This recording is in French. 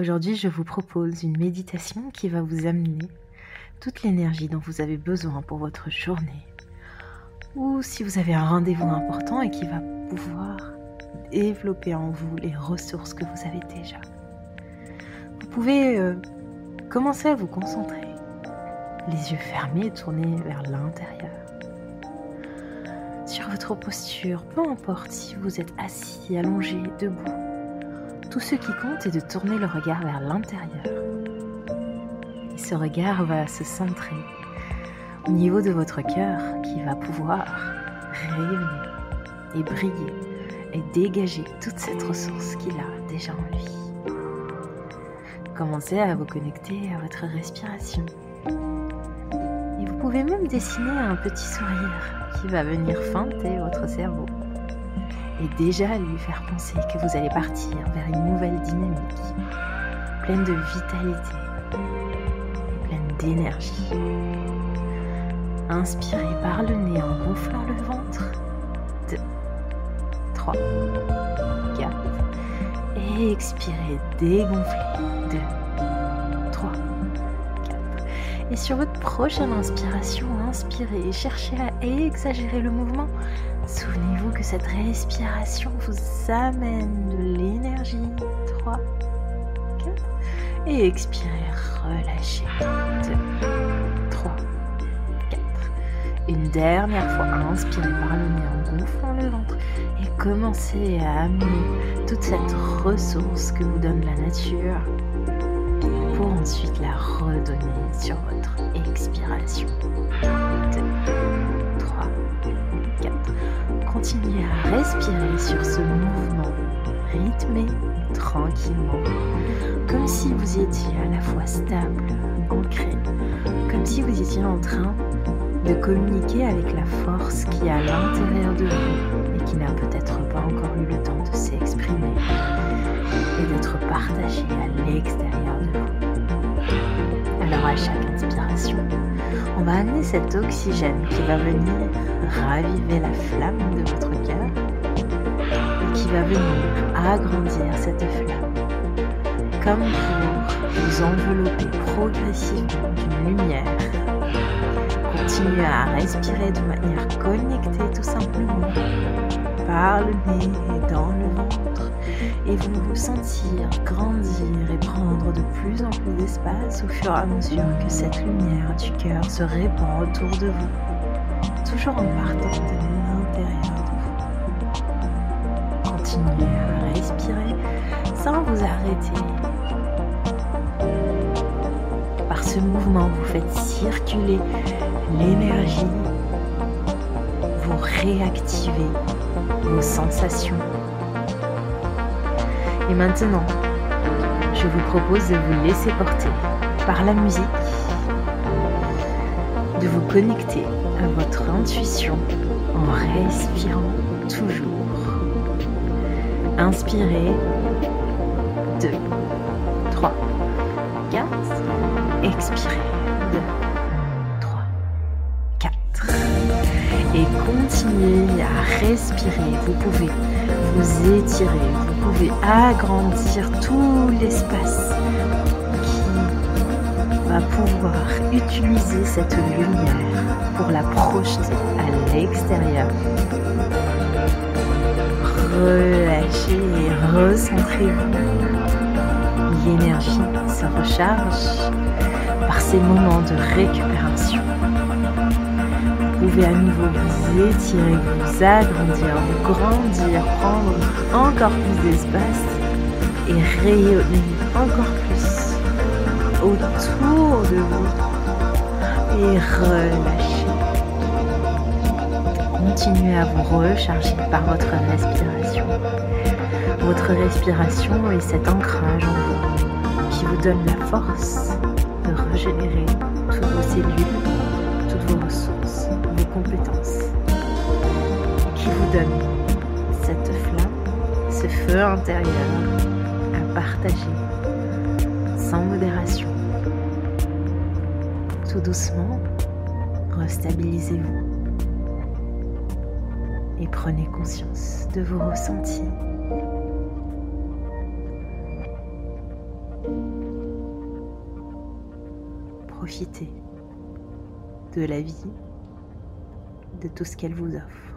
Aujourd'hui, je vous propose une méditation qui va vous amener toute l'énergie dont vous avez besoin pour votre journée. Ou si vous avez un rendez-vous important et qui va pouvoir développer en vous les ressources que vous avez déjà. Vous pouvez euh, commencer à vous concentrer, les yeux fermés et tournés vers l'intérieur. Sur votre posture, peu importe si vous êtes assis, allongé, debout, tout ce qui compte est de tourner le regard vers l'intérieur. Et ce regard va se centrer au niveau de votre cœur qui va pouvoir rayonner et briller et dégager toute cette ressource qu'il a déjà en lui. Commencez à vous connecter à votre respiration. Et vous pouvez même dessiner un petit sourire qui va venir feinter votre cerveau et déjà lui faire penser que vous allez partir vers une nouvelle dynamique, pleine de vitalité, pleine d'énergie. Inspirez par le nez en gonflant le ventre. 2, 3, 4. Et expirez dégonflez. 2, 3, 4. Et sur votre prochaine inspiration, inspirez et cherchez à exagérer le mouvement. Souvenez-vous que cette respiration vous amène de l'énergie. 3, 4. Et expirez, relâchez. 2, 3, 4. Une dernière fois, inspirez par le nez en gonflant le ventre et commencez à amener toute cette ressource que vous donne la nature pour ensuite la redonner sur votre expiration. 2, 3, 4. Continuez à respirer sur ce mouvement rythmé tranquillement, comme si vous étiez à la fois stable, ancré, comme si vous étiez en train de communiquer avec la force qui est à l'intérieur de vous et qui n'a peut-être pas encore eu le temps de s'exprimer et d'être partagée à l'extérieur de vous. Alors à chaque inspiration, on va amener cet oxygène qui va venir raviver la flamme de votre cœur et qui va venir agrandir cette flamme. Comme pour vous envelopper progressivement d'une lumière. Continuez à respirer de manière connectée tout simplement par le nez et dans le ventre et vous vous sentir grandir et prendre de plus en plus d'espace au fur et à mesure que cette lumière du cœur se répand autour de vous, toujours en partant de l'intérieur de vous. Continuez à respirer sans vous arrêter. Par ce mouvement, vous faites circuler l'énergie, vous réactivez vos sensations. Et maintenant, je vous propose de vous laisser porter par la musique, de vous connecter à votre intuition en respirant toujours. Inspirez 2, 3, 4, expirez 2, et continuez à respirer. Vous pouvez vous étirer, vous pouvez agrandir tout l'espace qui va pouvoir utiliser cette lumière pour la projeter à l'extérieur. Relâchez et recentrez-vous. L'énergie se recharge par ces moments de récupération pouvez à nouveau vous étirer, vous agrandir, vous grandir, prendre encore plus d'espace et rayonner encore plus autour de vous et relâcher. Continuez à vous recharger par votre respiration. Votre respiration est cet ancrage en vous qui vous donne la force de régénérer toutes vos cellules, compétences qui vous donne cette flamme, ce feu intérieur à partager sans modération. Tout doucement, restabilisez-vous et prenez conscience de vos ressentis. profiter de la vie, de tout ce qu'elle vous offre.